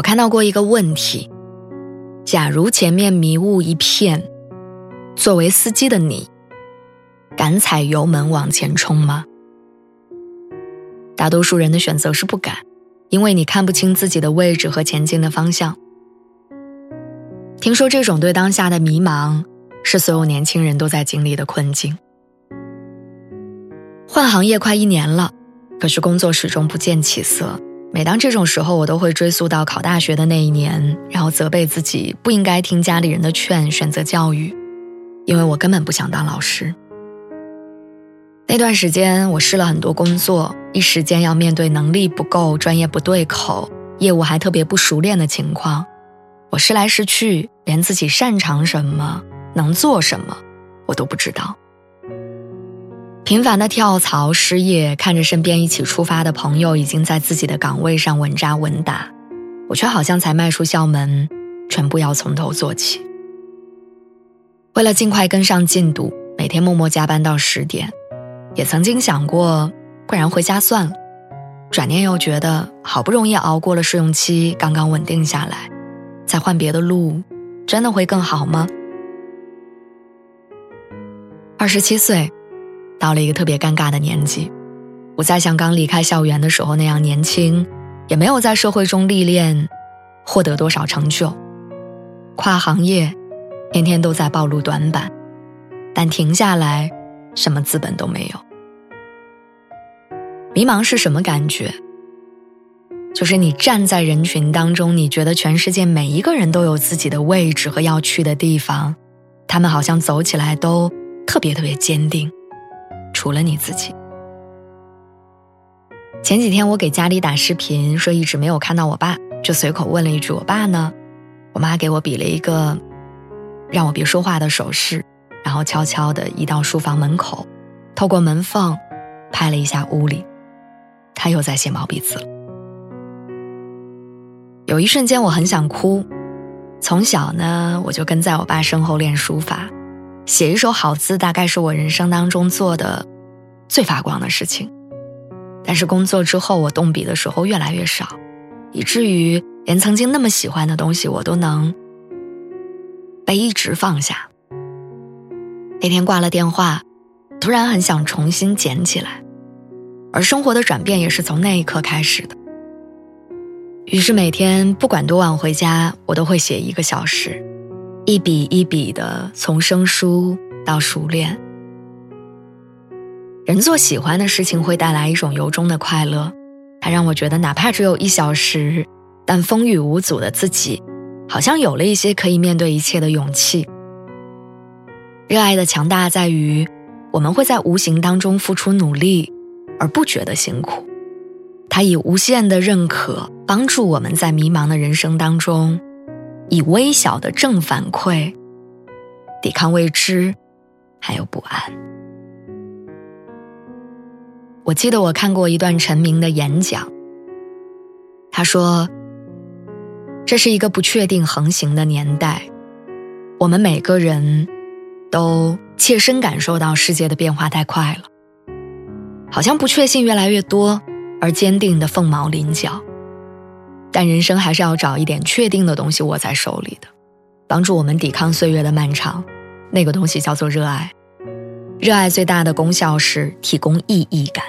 我看到过一个问题：假如前面迷雾一片，作为司机的你，敢踩油门往前冲吗？大多数人的选择是不敢，因为你看不清自己的位置和前进的方向。听说这种对当下的迷茫，是所有年轻人都在经历的困境。换行业快一年了，可是工作始终不见起色。每当这种时候，我都会追溯到考大学的那一年，然后责备自己不应该听家里人的劝，选择教育，因为我根本不想当老师。那段时间，我试了很多工作，一时间要面对能力不够、专业不对口、业务还特别不熟练的情况，我试来试去，连自己擅长什么、能做什么，我都不知道。频繁的跳槽、失业，看着身边一起出发的朋友已经在自己的岗位上稳扎稳打，我却好像才迈出校门，全部要从头做起。为了尽快跟上进度，每天默默加班到十点，也曾经想过，不然回家算了。转念又觉得，好不容易熬过了试用期，刚刚稳定下来，再换别的路，真的会更好吗？二十七岁。到了一个特别尴尬的年纪，不再像刚离开校园的时候那样年轻，也没有在社会中历练，获得多少成就。跨行业，天天都在暴露短板，但停下来，什么资本都没有。迷茫是什么感觉？就是你站在人群当中，你觉得全世界每一个人都有自己的位置和要去的地方，他们好像走起来都特别特别坚定。除了你自己。前几天我给家里打视频，说一直没有看到我爸，就随口问了一句：“我爸呢？”我妈给我比了一个让我别说话的手势，然后悄悄地移到书房门口，透过门缝拍了一下屋里，他又在写毛笔字。有一瞬间我很想哭。从小呢，我就跟在我爸身后练书法，写一手好字，大概是我人生当中做的。最发光的事情，但是工作之后，我动笔的时候越来越少，以至于连曾经那么喜欢的东西，我都能被一直放下。那天挂了电话，突然很想重新捡起来，而生活的转变也是从那一刻开始的。于是每天不管多晚回家，我都会写一个小时，一笔一笔的从生疏到熟练。人做喜欢的事情会带来一种由衷的快乐，它让我觉得哪怕只有一小时，但风雨无阻的自己，好像有了一些可以面对一切的勇气。热爱的强大在于，我们会在无形当中付出努力，而不觉得辛苦。它以无限的认可帮助我们在迷茫的人生当中，以微小的正反馈，抵抗未知，还有不安。我记得我看过一段陈明的演讲。他说：“这是一个不确定横行的年代，我们每个人都切身感受到世界的变化太快了，好像不确信越来越多，而坚定的凤毛麟角。但人生还是要找一点确定的东西握在手里的，帮助我们抵抗岁月的漫长。那个东西叫做热爱。”热爱最大的功效是提供意义感，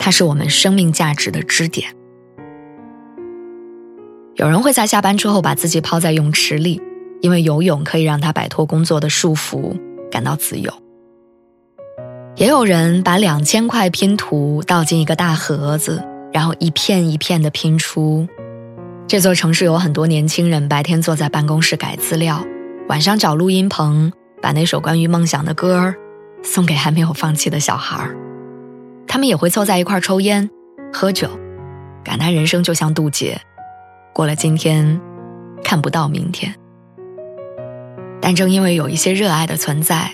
它是我们生命价值的支点。有人会在下班之后把自己泡在泳池里，因为游泳可以让他摆脱工作的束缚，感到自由。也有人把两千块拼图倒进一个大盒子，然后一片一片的拼出。这座城市有很多年轻人，白天坐在办公室改资料，晚上找录音棚，把那首关于梦想的歌儿。送给还没有放弃的小孩儿，他们也会凑在一块抽烟、喝酒，感叹人生就像渡劫，过了今天，看不到明天。但正因为有一些热爱的存在，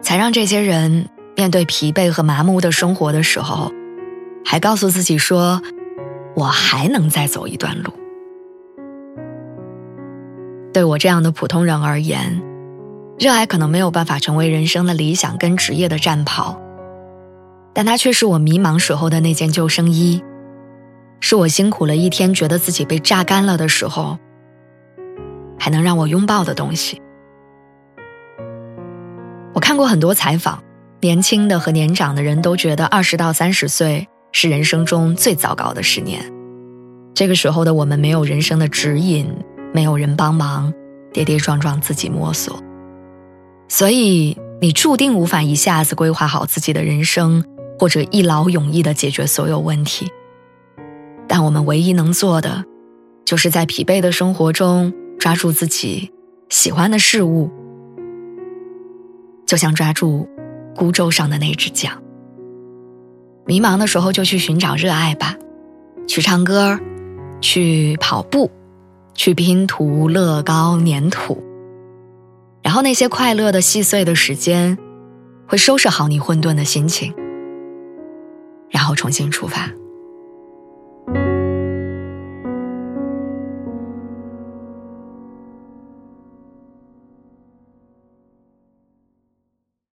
才让这些人面对疲惫和麻木的生活的时候，还告诉自己说：“我还能再走一段路。”对我这样的普通人而言，热爱可能没有办法成为人生的理想跟职业的战袍，但它却是我迷茫时候的那件救生衣，是我辛苦了一天觉得自己被榨干了的时候，还能让我拥抱的东西。我看过很多采访，年轻的和年长的人都觉得二十到三十岁是人生中最糟糕的十年，这个时候的我们没有人生的指引。没有人帮忙，跌跌撞撞自己摸索，所以你注定无法一下子规划好自己的人生，或者一劳永逸的解决所有问题。但我们唯一能做的，就是在疲惫的生活中抓住自己喜欢的事物，就像抓住孤舟上的那只桨。迷茫的时候就去寻找热爱吧，去唱歌，去跑步。去拼图、乐高、粘土，然后那些快乐的、细碎的时间，会收拾好你混沌的心情，后重新出发。